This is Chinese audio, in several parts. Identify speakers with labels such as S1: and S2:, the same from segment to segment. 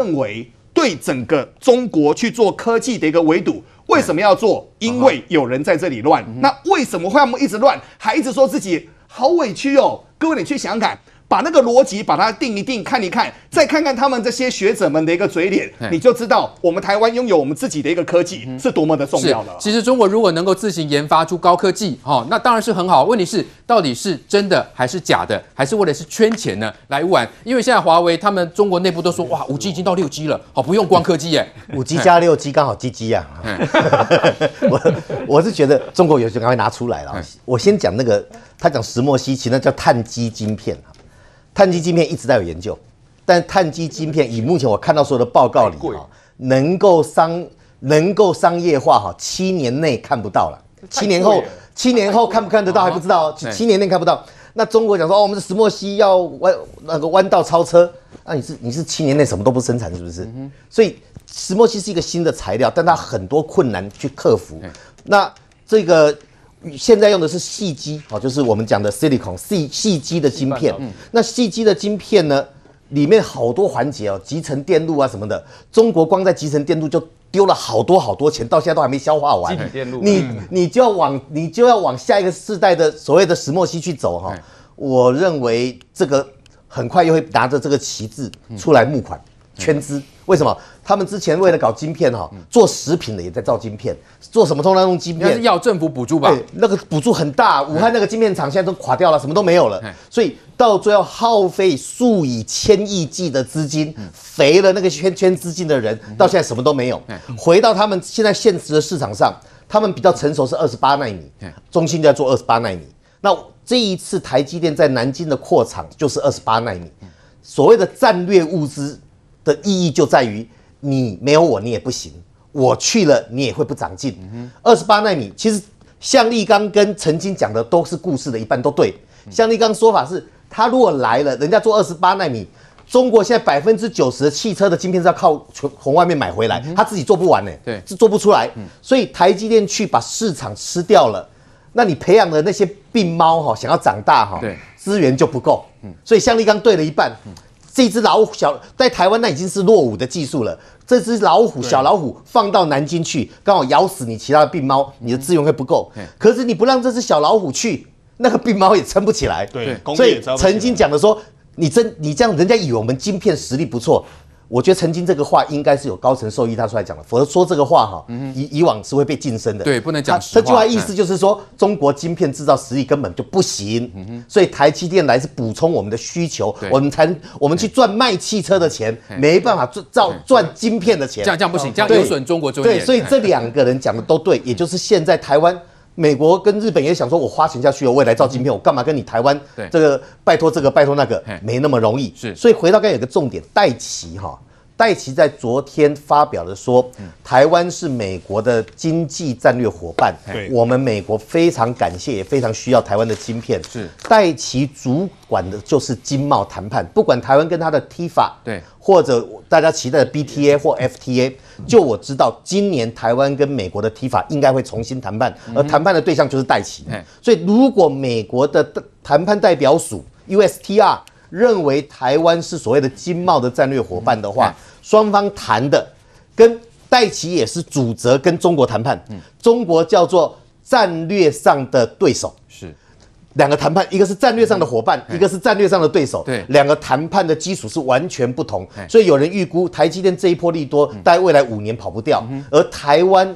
S1: 认为对整个中国去做科技的一个围堵，为什么要做？因为有人在这里乱。那为什么会那么一直乱，还一直说自己好委屈哦？各位，你去想想看。把那个逻辑把它定一定，看一看，再看看他们这些学者们的一个嘴脸，你就知道我们台湾拥有我们自己的一个科技是多么的重要了。
S2: 其实中国如果能够自行研发出高科技，哈，那当然是很好。问题是到底是真的还是假的，还是为了是圈钱呢？来玩？因为现在华为他们中国内部都说，哇，五 G 已经到六 G 了，好，不用光科技耶，
S3: 五 G 加六 G 刚好 G G 啊。我 我是觉得中国有些赶快拿出来了。我先讲那个，他讲石墨烯，其实那叫碳基晶片。碳基晶片一直在有研究，但碳基晶片以目前我看到所有的报告里哈，能够商能够商业化哈，七年内看不到了，七年后七年后看不看得到还不知道，七年内看不到。那中国讲说哦，我们的石墨烯要弯那个弯道超车，那你是你是七年内什么都不生产是不是？所以石墨烯是一个新的材料，但它很多困难去克服。那这个。现在用的是细基，哦，就是我们讲的 silicon 细细基的晶片。那细基的晶片呢，里面好多环节哦，集成电路啊什么的。中国光在集成电路就丢了好多好多钱，到现在都还没消化完。你你就要往你就要往下一个世代的所谓的石墨烯去走哈。我认为这个很快又会拿着这个旗帜出来募款圈资。为什么？他们之前为了搞晶片哈，做食品的也在造晶片，做什么通常用晶片？
S2: 是要政府补助吧？
S3: 对，那个补助很大。武汉那个晶片厂现在都垮掉了，什么都没有了。所以到最后耗费数以千亿计的资金，肥了那个圈圈资金的人，到现在什么都没有。回到他们现在现实的市场上，他们比较成熟是二十八纳米，中心就在做二十八纳米。那这一次台积电在南京的扩厂就是二十八纳米，所谓的战略物资。的意义就在于，你没有我，你也不行。我去了，你也会不长进。二十八纳米，其实向立刚跟曾经讲的都是故事的一半都对。向立刚说法是，他如果来了，人家做二十八纳米，中国现在百分之九十的汽车的晶片是要靠从外面买回来，他自己做不完呢，对，是做不出来。所以台积电去把市场吃掉了，那你培养的那些病猫哈，想要长大哈，资源就不够。所以向立刚对了一半。这只老虎小在台湾那已经是落伍的技术了。这只老虎小老虎放到南京去，刚好咬死你其他的病猫，你的资源会不够。可是你不让这只小老虎去，那个病猫也撑不起来。对，所以曾经讲的说，你真你这样，人家以为我们晶片实力不错。我觉得曾经这个话应该是有高层授意他出来讲的，否则说这个话哈，以以往是会被晋升的。
S2: 对，不能讲实话。
S3: 这句话意思就是说，中国晶片制造实力根本就不行。所以台积电来是补充我们的需求，我们才我们去赚卖汽车的钱，没办法赚造赚晶片的钱。这样
S2: 这样不行，这样有损中国尊严。
S3: 对，所以这两个人讲的都对，也就是现在台湾。美国跟日本也想说，我花钱下去我，未来造晶片，我干嘛跟你台湾这个拜托这个拜托那个，没那么容易。是，所以回到刚才有个重点，戴奇哈，戴琪在昨天发表了说，台湾是美国的经济战略伙伴，我们美国非常感谢，也非常需要台湾的晶片。是，戴琪主管的就是经贸谈判，不管台湾跟他的 TIFA，对，或者大家期待的 BTA 或 FTA。就我知道，今年台湾跟美国的 TIFA 应该会重新谈判，而谈判的对象就是戴琪。所以，如果美国的谈判代表署 USTR 认为台湾是所谓的经贸的战略伙伴的话，双方谈的跟戴琪也是主责跟中国谈判，中国叫做战略上的对手是。两个谈判，一个是战略上的伙伴，一个是战略上的对手。对，两个谈判的基础是完全不同。所以有人预估台积电这一波利多，大概未来五年跑不掉，而台湾。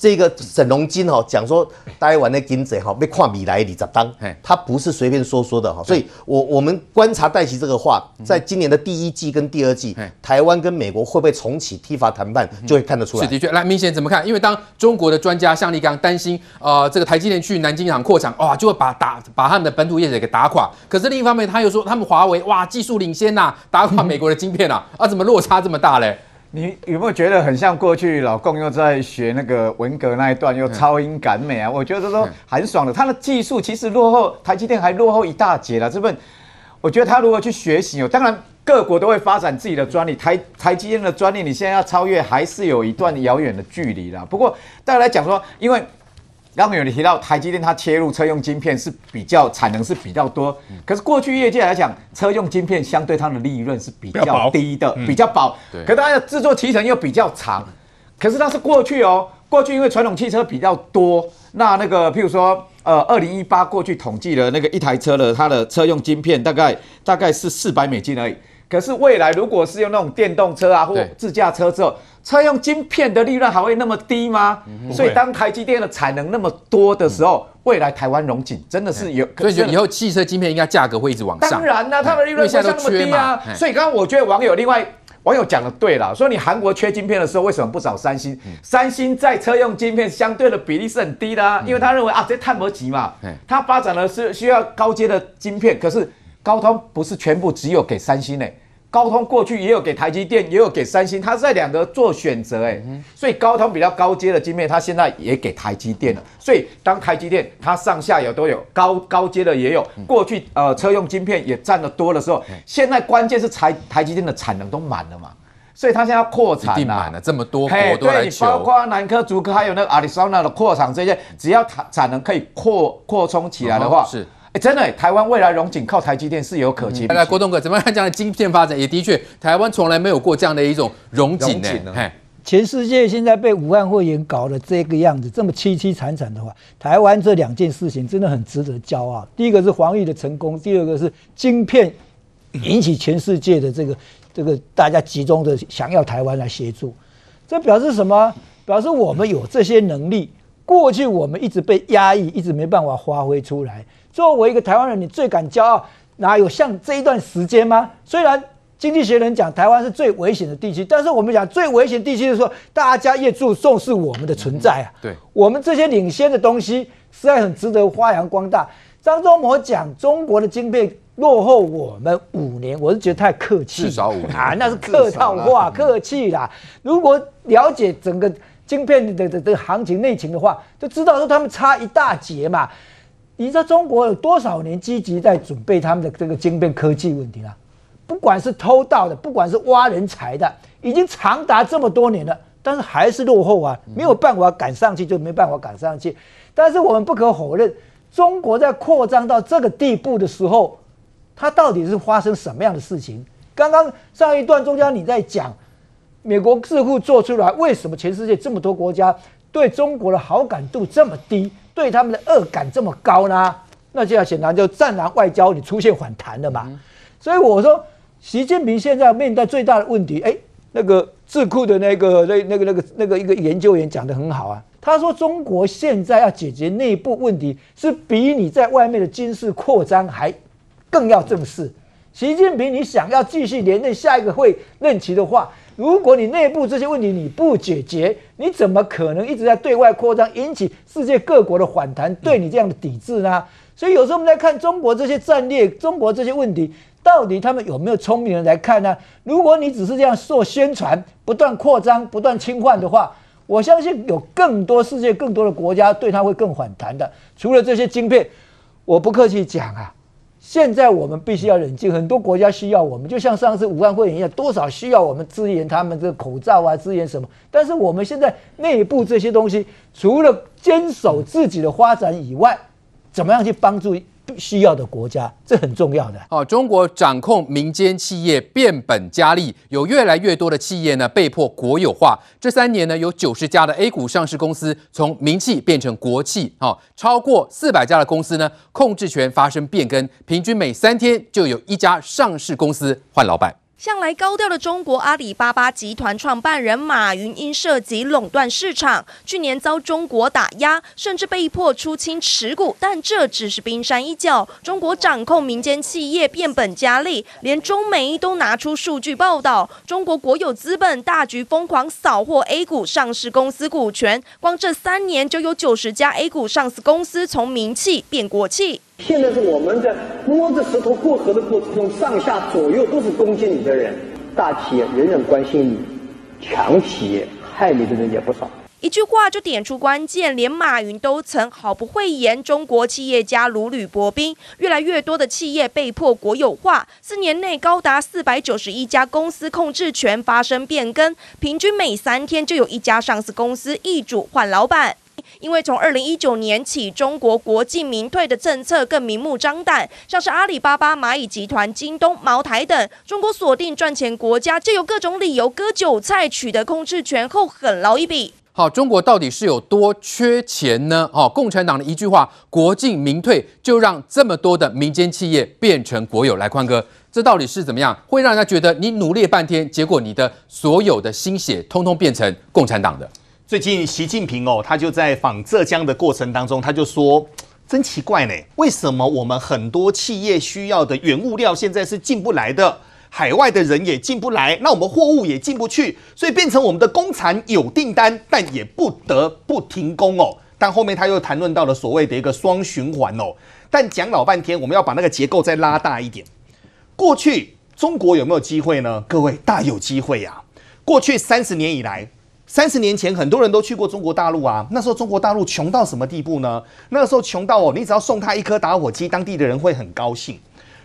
S3: 这个沈荣金哈讲说，台湾的经济哈被跨米来里咋当？他不是随便说说的哈，所以我我们观察戴琪这个话，在今年的第一季跟第二季，台湾跟美国会不会重启 TIFA 谈判，就会看得出来。
S2: 是的确，来明显怎么看？因为当中国的专家向立刚担心，呃，这个台积电去南京厂扩厂，哇，就会把打把他们的本土业者给打垮。可是另一方面，他又说他们华为哇技术领先呐，打垮美国的晶片呐，啊，怎么落差这么大嘞？
S4: 你有没有觉得很像过去老共又在学那个文革那一段，又超英赶美啊？我觉得说很爽的。他的技术其实落后台积电还落后一大截了。这份我觉得他如何去学习哦？当然各国都会发展自己的专利，台台积电的专利你现在要超越还是有一段遥远的距离啦。不过大家来讲说，因为刚刚有你提到台积电它切入车用晶片是比较产能是比较多，可是过去业界来讲，车用晶片相对它的利润是比较低的，比较薄。可它的制作期程又比较长。可是它是过去哦，过去因为传统汽车比较多，那那个譬如说，呃，二零一八过去统计了那个一台车的它的车用晶片大概大概是四百美金而已。可是未来如果是用那种电动车啊或自驾车之后，车用晶片的利润还会那么低吗？所以当台积电的产能那么多的时候，未来台湾荣景真的是有，
S2: 所以以后汽车晶片应该价格会一直往上。
S4: 当然啦，它的利润不像那么低啊。所以刚刚我觉得网友另外网友讲的对了，说你韩国缺晶片的时候为什么不找三星？三星在车用晶片相对的比例是很低的啊，因为他认为啊这碳不急嘛，它发展的是需要高阶的晶片，可是。高通不是全部只有给三星嘞、欸，高通过去也有给台积电，也有给三星，它是在两个做选择诶，所以高通比较高阶的晶片，它现在也给台积电了。所以当台积电它上下游都有高高阶的也有，过去呃车用晶片也占得多的时候，现在关键是台台积电的产能都满了嘛，所以它现在要扩产
S2: 了，满了这么多国都
S4: 来求，包括南科、竹科还有那个亚利桑那的扩厂这些，只要产产能可以扩扩充起来的话，是。哎，真的，台湾未来荣景靠台积电是有可期。
S2: 来，郭东哥怎么样看这样的晶片发展？也的确，台湾从来没有过这样的一种荣景呢。
S5: 全世界现在被武汉肺炎搞得这个样子，这么凄凄惨惨的话，台湾这两件事情真的很值得骄傲。第一个是防疫的成功，第二个是晶片引起全世界的这个这个大家集中的想要台湾来协助。这表示什么？表示我们有这些能力。过去我们一直被压抑，一直没办法发挥出来。作为一个台湾人，你最敢骄傲，哪有像这一段时间吗？虽然经济学人讲台湾是最危险的地区，但是我们讲最危险地区的时候，大家越注重视我们的存在啊。对，我们这些领先的东西，实在很值得发扬光大。张忠谋讲中国的晶片落后我们五年，我是觉得太客气，
S2: 至少五年
S5: 啊，那是客套话，客气啦。如果了解整个晶片的的的行情内情的话，就知道说他们差一大截嘛。你知道中国有多少年积极在准备他们的这个晶片科技问题啊？不管是偷盗的，不管是挖人才的，已经长达这么多年了，但是还是落后啊，没有办法赶上去，就没办法赶上去。但是我们不可否认，中国在扩张到这个地步的时候，它到底是发生什么样的事情？刚刚上一段中间你在讲，美国智库做出来，为什么全世界这么多国家对中国的好感度这么低？对他们的恶感这么高呢？那这样显然就战狼外交你出现反弹了嘛。嗯、所以我说，习近平现在面对最大的问题，哎，那个智库的那个那那个那个那个一个研究员讲的很好啊。他说，中国现在要解决内部问题，是比你在外面的军事扩张还更要正视。习近平，你想要继续连任下一个会任期的话，如果你内部这些问题你不解决，你怎么可能一直在对外扩张，引起世界各国的反弹，对你这样的抵制呢？所以有时候我们在看中国这些战略，中国这些问题，到底他们有没有聪明人来看呢？如果你只是这样做宣传，不断扩张、不断侵犯的话，我相信有更多世界更多的国家对他会更反弹的。除了这些晶片，我不客气讲啊。现在我们必须要冷静，很多国家需要我们，就像上次武汉肺炎一样，多少需要我们支援他们这个口罩啊，支援什么？但是我们现在内部这些东西，除了坚守自己的发展以外，怎么样去帮助？需要的国家，这很重要的。
S2: 哦，中国掌控民间企业变本加厉，有越来越多的企业呢被迫国有化。这三年呢，有九十家的 A 股上市公司从民企变成国企，哦，超过四百家的公司呢控制权发生变更，平均每三天就有一家上市公司换老板。
S6: 向来高调的中国阿里巴巴集团创办人马云因涉及垄断市场，去年遭中国打压，甚至被迫出清持股。但这只是冰山一角，中国掌控民间企业变本加厉，连中媒都拿出数据报道，中国国有资本大举疯狂扫货 A 股上市公司股权，光这三年就有九十家 A 股上市公司从民企变国企。
S7: 现在是我们在摸着石头过河的过程中，上下左右都是攻击你的人。大企业仍然关心你，强企业害你的人也不少。
S6: 一句话就点出关键，连马云都曾毫不讳言。中国企业家如履薄冰，越来越多的企业被迫国有化。四年内，高达四百九十一家公司控制权发生变更，平均每三天就有一家上市公司易主换老板。因为从二零一九年起，中国国进民退的政策更明目张胆，像是阿里巴巴、蚂蚁集团、京东、茅台等，中国锁定赚钱国家，就有各种理由割韭菜，取得控制权后狠捞一笔。
S2: 好，中国到底是有多缺钱呢？哦，共产党的一句话“国进民退”就让这么多的民间企业变成国有。来，宽哥，这到底是怎么样？会让人家觉得你努力半天，结果你的所有的心血通通变成共产党的？
S1: 最近习近平哦，他就在访浙江的过程当中，他就说：“真奇怪呢，为什么我们很多企业需要的原物料现在是进不来的？”海外的人也进不来，那我们货物也进不去，所以变成我们的工厂有订单，但也不得不停工哦。但后面他又谈论到了所谓的一个双循环哦。但讲老半天，我们要把那个结构再拉大一点。过去中国有没有机会呢？各位大有机会呀！过去三十年以来，三十年前很多人都去过中国大陆啊。那时候中国大陆穷到什么地步呢？那个时候穷到哦，你只要送他一颗打火机，当地的人会很高兴。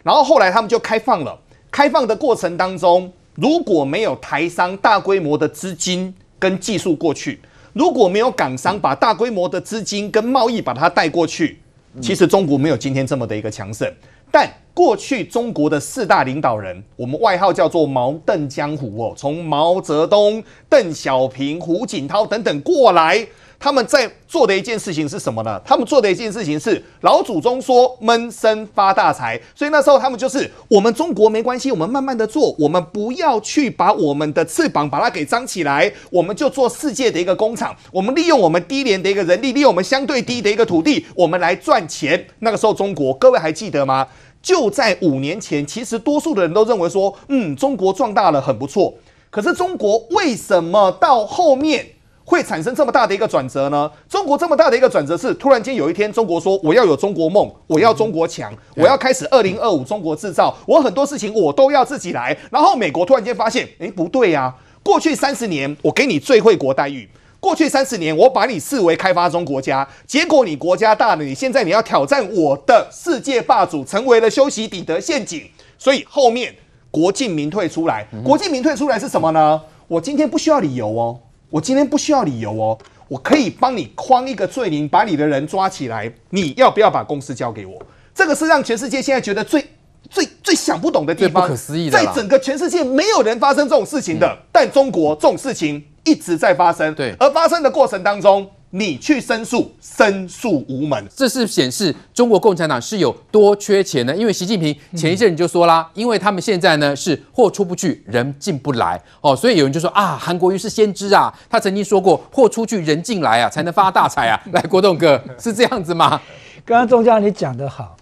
S1: 然后后来他们就开放了。开放的过程当中，如果没有台商大规模的资金跟技术过去，如果没有港商把大规模的资金跟贸易把它带过去，其实中国没有今天这么的一个强盛。但过去中国的四大领导人，我们外号叫做毛邓江湖哦，从毛泽东、邓小平、胡锦涛等等过来。他们在做的一件事情是什么呢？他们做的一件事情是老祖宗说闷声发大财，所以那时候他们就是我们中国没关系，我们慢慢的做，我们不要去把我们的翅膀把它给张起来，我们就做世界的一个工厂，我们利用我们低廉的一个人力，利用我们相对低的一个土地，我们来赚钱。那个时候中国，各位还记得吗？就在五年前，其实多数的人都认为说，嗯，中国壮大了很不错。可是中国为什么到后面？会产生这么大的一个转折呢？中国这么大的一个转折是，突然间有一天，中国说我要有中国梦，我要中国强，我要开始二零二五中国制造，我很多事情我都要自己来。然后美国突然间发现，诶，不对呀，过去三十年我给你最惠国待遇，过去三十年我把你视为开发中国家，结果你国家大了，你现在你要挑战我的世界霸主，成为了修昔底德陷阱。所以后面国进民退出来，国进民退出来是什么呢？我今天不需要理由哦。我今天不需要理由哦，我可以帮你框一个罪名，把你的人抓起来。你要不要把公司交给我？这个是让全世界现在觉得最、最、最想不懂的地方。
S2: 不可思议的，
S1: 在整个全世界没有人发生这种事情的，嗯、但中国这种事情一直在发生。
S2: 对，
S1: 而发生的过程当中。你去申诉，申诉无门，
S2: 这是显示中国共产党是有多缺钱呢？因为习近平前一阵你就说啦，因为他们现在呢是货出不去，人进不来哦，所以有人就说啊，韩国瑜是先知啊，他曾经说过，货出去人进来啊，才能发大财啊。来，国栋哥是这样子吗？
S5: 刚刚钟家你讲得好，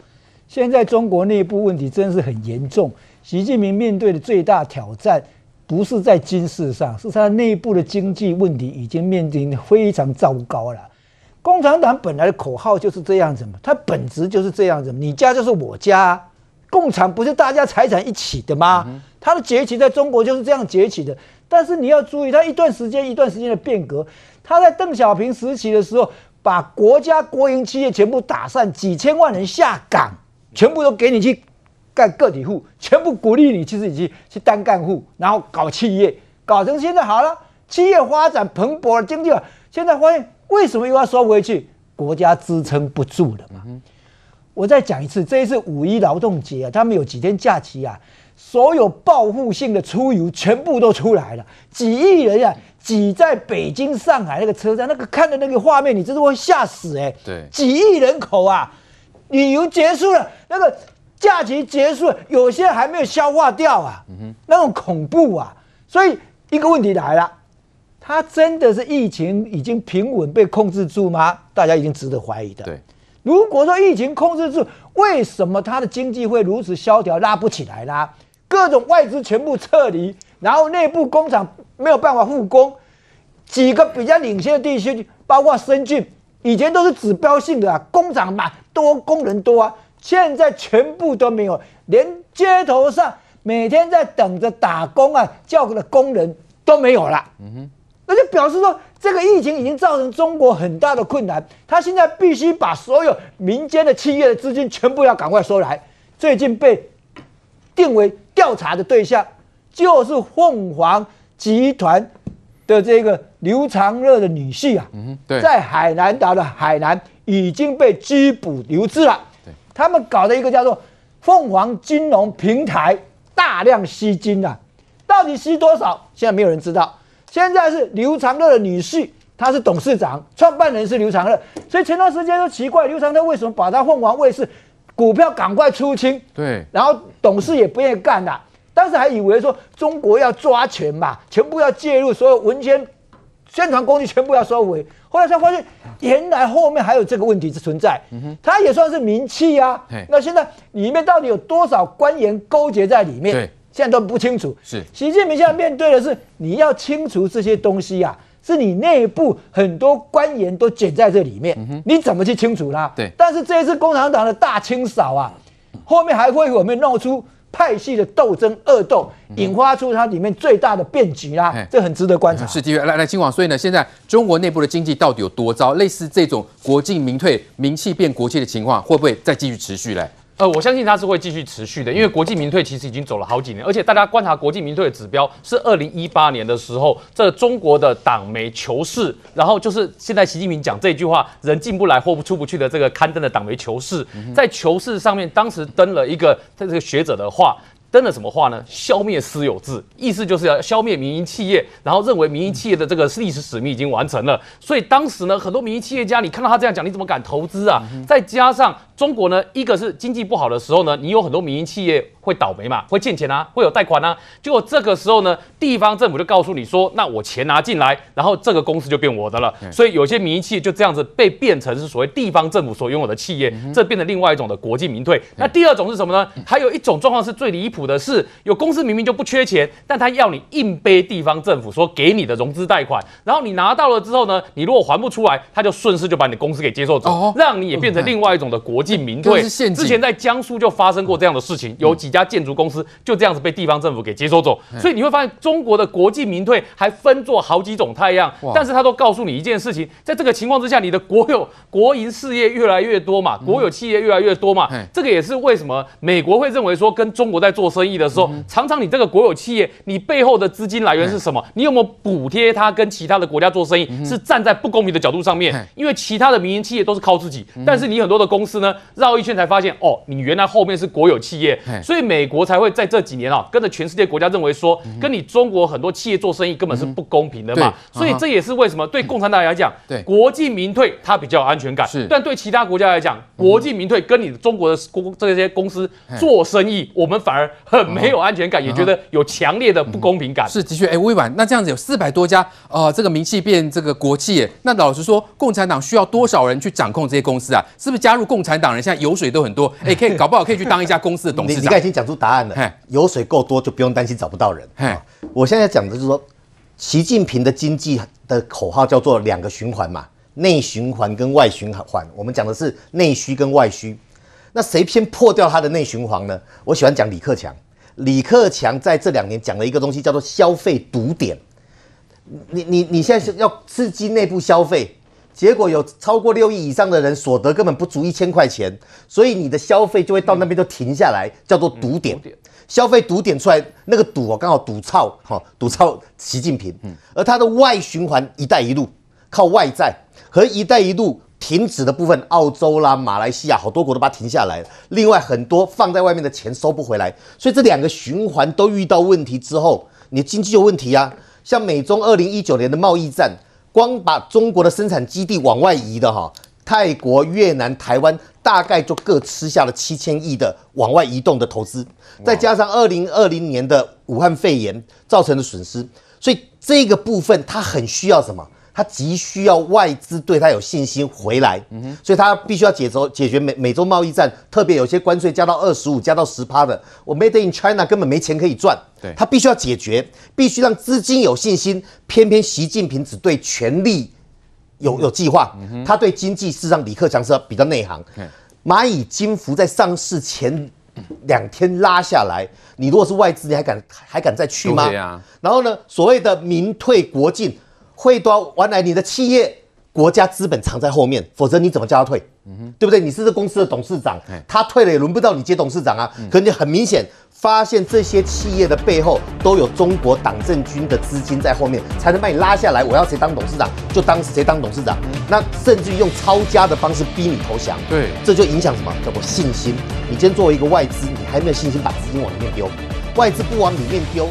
S5: 现在中国内部问题真是很严重，习近平面对的最大挑战。不是在军事上，是他内部的经济问题已经面临非常糟糕了。共产党本来的口号就是这样子嘛，它本质就是这样子，你家就是我家，共产不是大家财产一起的吗？它的崛起在中国就是这样崛起的。但是你要注意，它一段时间一段时间的变革，它在邓小平时期的时候，把国家国营企业全部打散，几千万人下岗，全部都给你去。干个体户，全部鼓励你去自己去去当干户，然后搞企业，搞成现在好了，企业发展蓬勃了，经济了。现在发现为什么又要收回去？国家支撑不住了嘛。嗯、我再讲一次，这一次五一劳动节啊，他们有几天假期啊，所有报复性的出游全部都出来了，几亿人啊挤在北京、上海那个车站，那个看的那个画面，你真的会吓死哎、欸。
S2: 对，
S5: 几亿人口啊，旅游结束了，那个。假期结束，有些还没有消化掉啊，那种恐怖啊，所以一个问题来了，它真的是疫情已经平稳被控制住吗？大家已经值得怀疑的。
S2: 对，
S5: 如果说疫情控制住，为什么它的经济会如此萧条，拉不起来啦？各种外资全部撤离，然后内部工厂没有办法复工，几个比较领先的地区，包括深圳，以前都是指标性的啊，工厂嘛多，工人多啊。现在全部都没有，连街头上每天在等着打工啊叫的工人都没有了。嗯哼，那就表示说，这个疫情已经造成中国很大的困难。他现在必须把所有民间的企业的资金全部要赶快收来。最近被定为调查的对象就是凤凰集团的这个刘长乐的女婿啊，嗯、在海南岛的海南已经被拘捕留置了。他们搞的一个叫做凤凰金融平台，大量吸金啊，到底吸多少？现在没有人知道。现在是刘长乐的女婿，他是董事长，创办人是刘长乐，所以前段时间都奇怪，刘长乐为什么把他凤凰卫视股票赶快出清？
S2: 对，
S5: 然后董事也不愿意干了。当时还以为说中国要抓权嘛，全部要介入，所有文宣、宣传工具全部要收回。后来才发现，原来后面还有这个问题是存在。他也算是名气啊。那现在里面到底有多少官员勾结在里面？现在都不清楚。
S2: 是
S5: 习近平现在面对的是，你要清除这些东西啊，是你内部很多官员都卷在这里面，你怎么去清除它？
S2: 对。
S5: 但是这一次共产党的大清扫啊，后面还会有没有弄出？派系的斗争恶斗，引发出它里面最大的变局啦，这很值得观察。
S2: 是的确，来来，嶔煌。所以呢，现在中国内部的经济到底有多糟？类似这种国进民退、民气变国企的情况，会不会再继续持续嘞？
S8: 呃，我相信它是会继续持续的，因为国际民退其实已经走了好几年，而且大家观察国际民退的指标是二零一八年的时候，这中国的党媒求是，然后就是现在习近平讲这句话“人进不来，或不出不去”的这个刊登的党媒求是，在求是上面当时登了一个这个学者的话。登了什么话呢？消灭私有制，意思就是要消灭民营企业，然后认为民营企业的这个历史使命已经完成了。所以当时呢，很多民营企业家，你看到他这样讲，你怎么敢投资啊？再加上中国呢，一个是经济不好的时候呢，你有很多民营企业会倒霉嘛，会欠钱啊，会有贷款啊。结果这个时候呢，地方政府就告诉你说，那我钱拿进来，然后这个公司就变我的了。所以有些民营企业就这样子被变成是所谓地方政府所拥有的企业，这变成另外一种的国进民退。那第二种是什么呢？还有一种状况是最离谱的是，有公司明明就不缺钱，但他要你硬背地方政府说给你的融资贷款，然后你拿到了之后呢，你如果还不出来，他就顺势就把你的公司给接受走，让你也变成另外一种的国进民退。之前在江苏就发生过这样的事情，有几家建筑公司就这样子被地方政府给接收走。所以你会发现，中国的国进民退还分作好几种太阳，但是他都告诉你一件事情，在这个情况之下，你的国有国营事业越来越多嘛，国有企业越来越多嘛，这个也是为什么美国会认为说跟中国在做生意的。时候常常你这个国有企业，你背后的资金来源是什么？你有没有补贴它跟其他的国家做生意？是站在不公平的角度上面，因为其他的民营企业都是靠自己，但是你很多的公司呢，绕一圈才发现哦，你原来后面是国有企业，所以美国才会在这几年啊，跟着全世界国家认为说，跟你中国很多企业做生意根本是不公平的嘛。所以这也是为什么对共产党来讲，国进民退它比较有安全感，但对其他国家来讲，国进民退跟你中国的公这些公司做生意，我们反而很没。有安全感，也觉得有强烈的不公平感。嗯、是的确，哎，威婉，那这样子有四百多家，呃，这个民企变这个国企，那老实说，共产党需要多少人去掌控这些公司啊？是不是加入共产党人现在油水都很多？哎，可以 搞不好可以去当一家公司的董事长。你，
S3: 你刚才已经讲出答案了，嘿油水够多就不用担心找不到人。嘿我现在讲的就是说，习近平的经济的口号叫做两个循环嘛，内循环跟外循环。我们讲的是内需跟外需，那谁先破掉他的内循环呢？我喜欢讲李克强。李克强在这两年讲了一个东西，叫做消费堵点。你你你现在是要刺激内部消费，结果有超过六亿以上的人所得根本不足一千块钱，所以你的消费就会到那边就停下来，叫做堵点。消费堵点出来，那个堵哦，刚好堵操哈，堵操习近平。而他的外循环“一带一路”靠外债和“一带一路”。停止的部分，澳洲啦、马来西亚好多国都把它停下来了。另外很多放在外面的钱收不回来，所以这两个循环都遇到问题之后，你经济有问题啊。像美中二零一九年的贸易战，光把中国的生产基地往外移的哈，泰国、越南、台湾大概就各吃下了七千亿的往外移动的投资，再加上二零二零年的武汉肺炎造成的损失，所以这个部分它很需要什么？他急需要外资对他有信心回来，所以他必须要解决解决美美洲贸易战，特别有些关税加到二十五、加到十趴的，我 Made in China 根本没钱可以赚，对，他必须要解决，必须让资金有信心。偏偏习近平只对权力有有计划，他对经济事实上李克强是比较内行。蚂蚁金服在上市前两天拉下来，你如果是外资，你还敢还敢再去吗？然后呢，所谓的民退国进。会多原来你的企业国家资本藏在后面，否则你怎么叫他退？嗯哼，对不对？你是这公司的董事长，他退了也轮不到你接董事长啊。可你很明显，发现这些企业的背后都有中国党政军的资金在后面，才能把你拉下来。我要谁当董事长就当谁当董事长，那甚至于用抄家的方式逼你投降。
S2: 对，
S3: 这就影响什么？叫做信心。你今天作为一个外资，你还没有信心把资金往里面丢，外资不往里面丢。